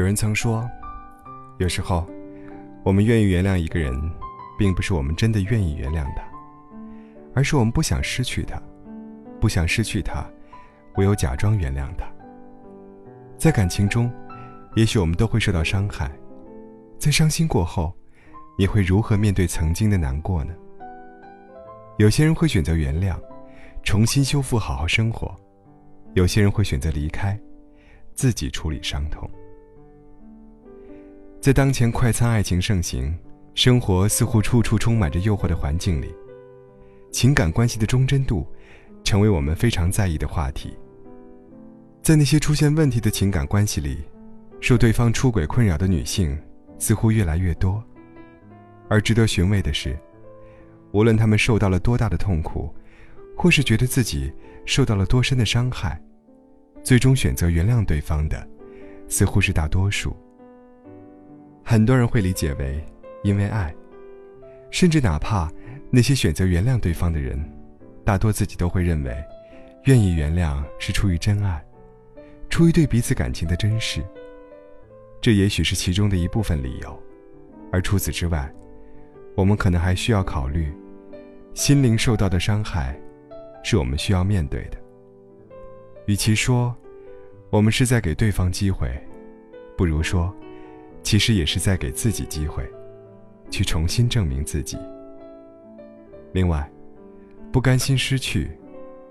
有人曾说，有时候，我们愿意原谅一个人，并不是我们真的愿意原谅他，而是我们不想失去他，不想失去他，唯有假装原谅他。在感情中，也许我们都会受到伤害，在伤心过后，你会如何面对曾经的难过呢？有些人会选择原谅，重新修复，好好生活；有些人会选择离开，自己处理伤痛。在当前快餐爱情盛行、生活似乎处处充满着诱惑的环境里，情感关系的忠贞度，成为我们非常在意的话题。在那些出现问题的情感关系里，受对方出轨困扰的女性似乎越来越多。而值得寻味的是，无论她们受到了多大的痛苦，或是觉得自己受到了多深的伤害，最终选择原谅对方的，似乎是大多数。很多人会理解为，因为爱，甚至哪怕那些选择原谅对方的人，大多自己都会认为，愿意原谅是出于真爱，出于对彼此感情的珍视。这也许是其中的一部分理由，而除此之外，我们可能还需要考虑，心灵受到的伤害，是我们需要面对的。与其说，我们是在给对方机会，不如说。其实也是在给自己机会，去重新证明自己。另外，不甘心失去，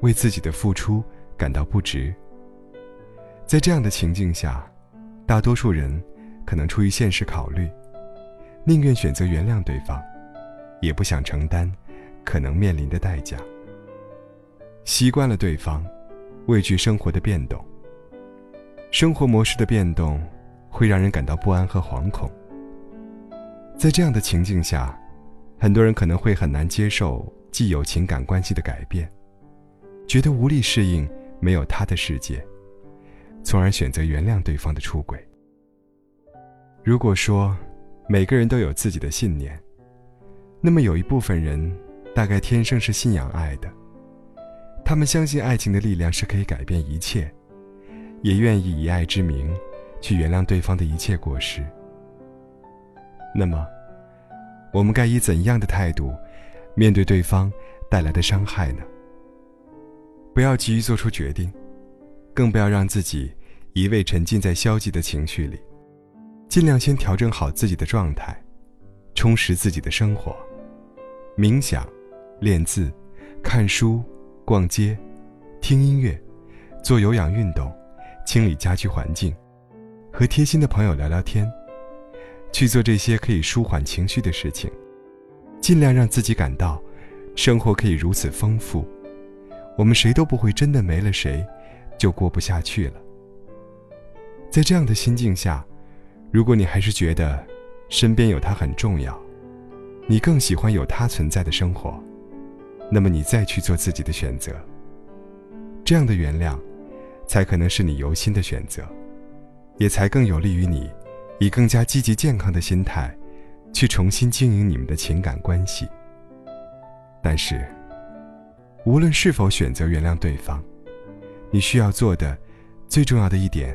为自己的付出感到不值。在这样的情境下，大多数人可能出于现实考虑，宁愿选择原谅对方，也不想承担可能面临的代价。习惯了对方，畏惧生活的变动，生活模式的变动。会让人感到不安和惶恐。在这样的情境下，很多人可能会很难接受既有情感关系的改变，觉得无力适应没有他的世界，从而选择原谅对方的出轨。如果说每个人都有自己的信念，那么有一部分人大概天生是信仰爱的，他们相信爱情的力量是可以改变一切，也愿意以爱之名。去原谅对方的一切过失。那么，我们该以怎样的态度面对对方带来的伤害呢？不要急于做出决定，更不要让自己一味沉浸在消极的情绪里，尽量先调整好自己的状态，充实自己的生活，冥想、练字、看书、逛街、听音乐、做有氧运动、清理家居环境。和贴心的朋友聊聊天，去做这些可以舒缓情绪的事情，尽量让自己感到生活可以如此丰富。我们谁都不会真的没了谁就过不下去了。在这样的心境下，如果你还是觉得身边有他很重要，你更喜欢有他存在的生活，那么你再去做自己的选择。这样的原谅，才可能是你由心的选择。也才更有利于你，以更加积极健康的心态，去重新经营你们的情感关系。但是，无论是否选择原谅对方，你需要做的最重要的一点，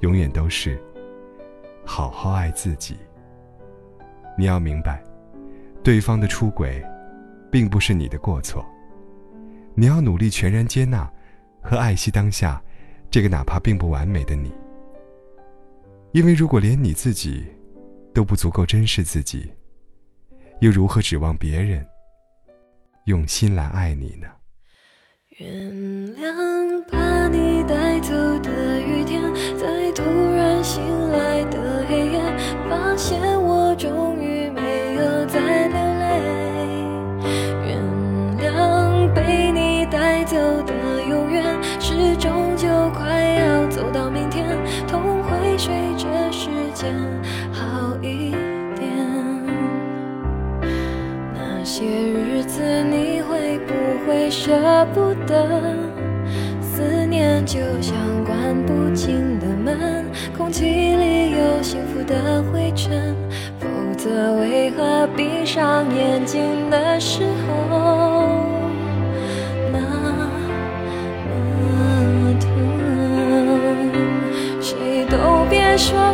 永远都是好好爱自己。你要明白，对方的出轨，并不是你的过错。你要努力全然接纳和爱惜当下这个哪怕并不完美的你。因为如果连你自己都不足够珍视自己，又如何指望别人用心来爱你呢？好一点。那些日子你会不会舍不得？思念就像关不紧的门，空气里有幸福的灰尘。否则为何闭上眼睛的时候那么疼？谁都别说。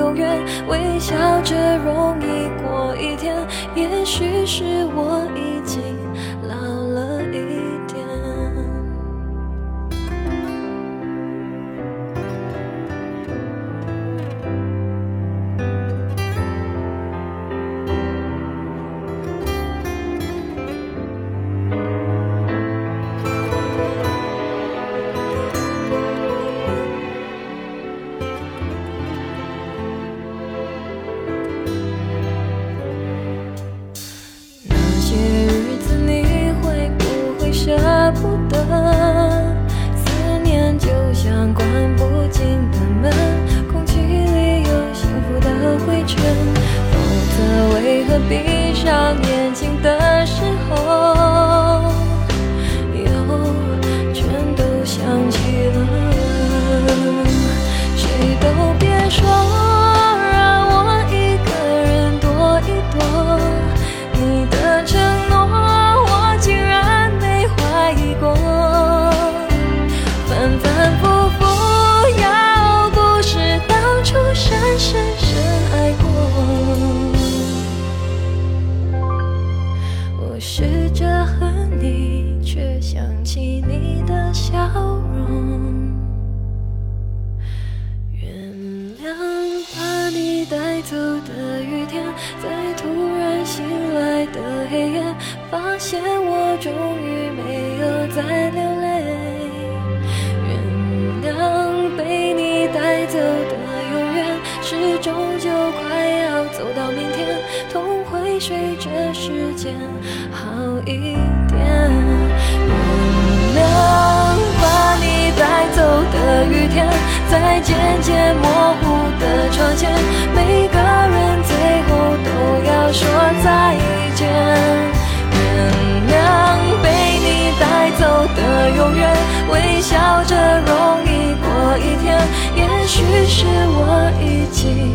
永远，微笑着容易过一天。也许是我闭上眼睛的现我终于没有再流泪。原谅被你带走的永远，是终究快要走到明天，痛会随着时间好一点。原谅把你带走的雨天，在渐渐模糊的窗前，每个人最后都要说再见。其实我已经